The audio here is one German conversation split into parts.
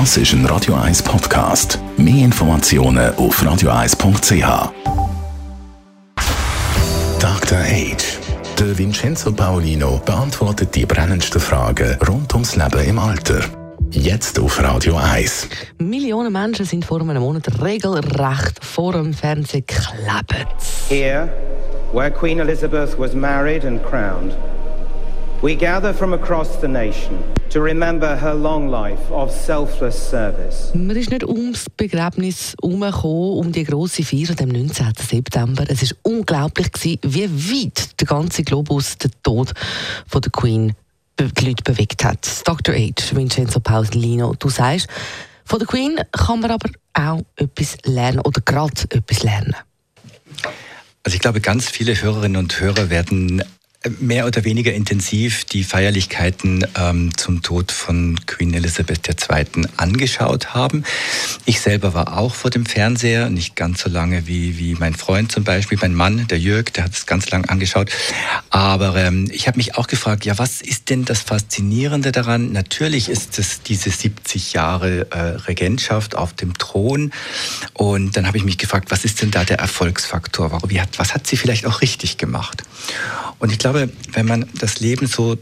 Das ist ein Radio 1 Podcast. Mehr Informationen auf radio1.ch. Dr. Age. Der Vincenzo Paolino beantwortet die brennendsten Fragen rund ums Leben im Alter. Jetzt auf Radio 1. Millionen Menschen sind vor einem Monat regelrecht vor dem Fernsehen geklebt. Here, where Queen Elizabeth was married and crowned, we gather from across the nation to remember her long life of selfless service. Man ist nicht ums Begräbnis herumgekommen, um die grosse Feier am 19. September. Es war unglaublich, gewesen, wie weit der ganze Globus den Tod von der Queen die Leute bewegt hat. Dr. H. Vincenzo Paulino, du sagst, von der Queen kann man aber auch etwas lernen oder gerade etwas lernen. Also ich glaube, ganz viele Hörerinnen und Hörer werden mehr oder weniger intensiv die Feierlichkeiten ähm, zum Tod von Queen Elizabeth II. angeschaut haben. Ich selber war auch vor dem Fernseher, nicht ganz so lange wie, wie mein Freund zum Beispiel, mein Mann, der Jörg, der hat es ganz lang angeschaut. Aber ähm, ich habe mich auch gefragt, ja, was ist denn das Faszinierende daran? Natürlich ist es diese 70 Jahre äh, Regentschaft auf dem Thron. Und dann habe ich mich gefragt, was ist denn da der Erfolgsfaktor? Wie hat, was hat sie vielleicht auch richtig gemacht? Und ich glaube, wenn man das Leben so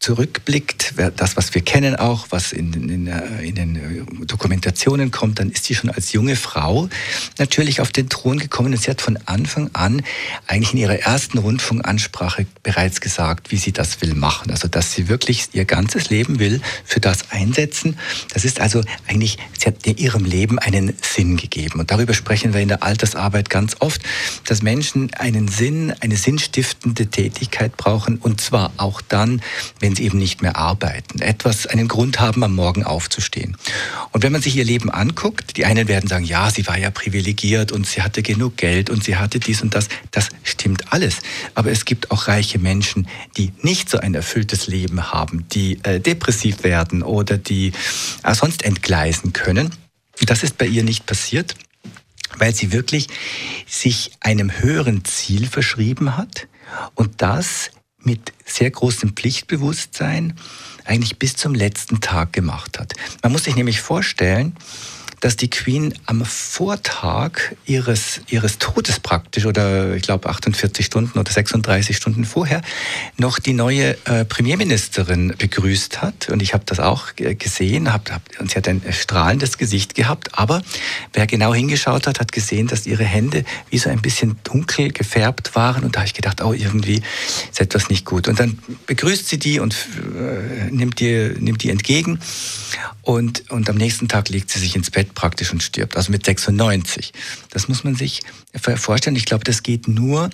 zurückblickt, das, was wir kennen auch, was in, in, in, den Dokumentationen kommt, dann ist sie schon als junge Frau natürlich auf den Thron gekommen und sie hat von Anfang an eigentlich in ihrer ersten Rundfunkansprache bereits gesagt, wie sie das will machen. Also, dass sie wirklich ihr ganzes Leben will für das einsetzen. Das ist also eigentlich, sie hat ihrem Leben einen Sinn gegeben. Und darüber sprechen wir in der Altersarbeit ganz oft, dass Menschen einen Sinn, eine sinnstiftende Tätigkeit brauchen und zwar auch dann, wenn sie eben nicht mehr arbeiten, etwas, einen Grund haben, am Morgen aufzustehen. Und wenn man sich ihr Leben anguckt, die einen werden sagen, ja, sie war ja privilegiert und sie hatte genug Geld und sie hatte dies und das. Das stimmt alles. Aber es gibt auch reiche Menschen, die nicht so ein erfülltes Leben haben, die äh, depressiv werden oder die äh, sonst entgleisen können. Das ist bei ihr nicht passiert, weil sie wirklich sich einem höheren Ziel verschrieben hat und das mit sehr großem Pflichtbewusstsein eigentlich bis zum letzten Tag gemacht hat. Man muss sich nämlich vorstellen, dass die Queen am Vortag ihres, ihres Todes praktisch, oder ich glaube 48 Stunden oder 36 Stunden vorher, noch die neue äh, Premierministerin begrüßt hat. Und ich habe das auch gesehen, hab, hab, und sie hat ein strahlendes Gesicht gehabt. Aber wer genau hingeschaut hat, hat gesehen, dass ihre Hände wie so ein bisschen dunkel gefärbt waren. Und da habe ich gedacht, oh, irgendwie ist etwas nicht gut. Und dann begrüßt sie die und äh, nimmt, die, nimmt die entgegen. Und, und am nächsten Tag legt sie sich ins Bett praktisch und stirbt, also mit 96. Das muss man sich vorstellen. Ich glaube, das geht nur,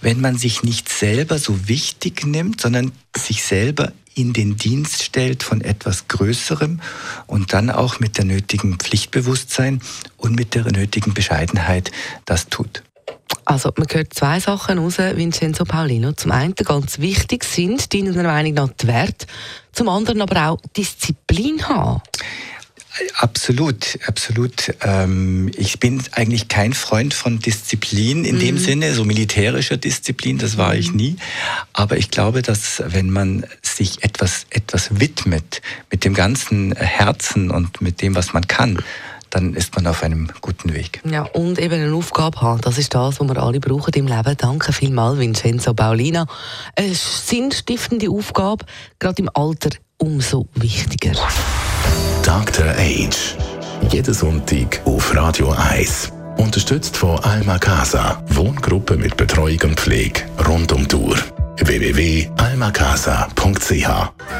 wenn man sich nicht selber so wichtig nimmt, sondern sich selber in den Dienst stellt von etwas Größerem und dann auch mit der nötigen Pflichtbewusstsein und mit der nötigen Bescheidenheit das tut. Also man hört zwei Sachen raus, Vincenzo Paulino. Zum einen ganz wichtig sind deiner Meinung nach die Werte, zum anderen aber auch Disziplin haben. Absolut, absolut. Ähm, ich bin eigentlich kein Freund von Disziplin in mhm. dem Sinne, so militärischer Disziplin, das war ich mhm. nie. Aber ich glaube, dass wenn man sich etwas, etwas widmet mit dem ganzen Herzen und mit dem, was man kann, dann ist man auf einem guten Weg. Ja, und eben eine Aufgabe haben, das ist das, was wir alle brauchen im Leben. Danke vielmals, Vincenzo Paulina. Eine sinnstiftende Aufgabe, gerade im Alter umso wichtiger. Dr. Age. Jeden Sonntag auf Radio 1. Unterstützt von Alma Casa. Wohngruppe mit Betreuung und Pflege rund um Tour. www.almacasa.ch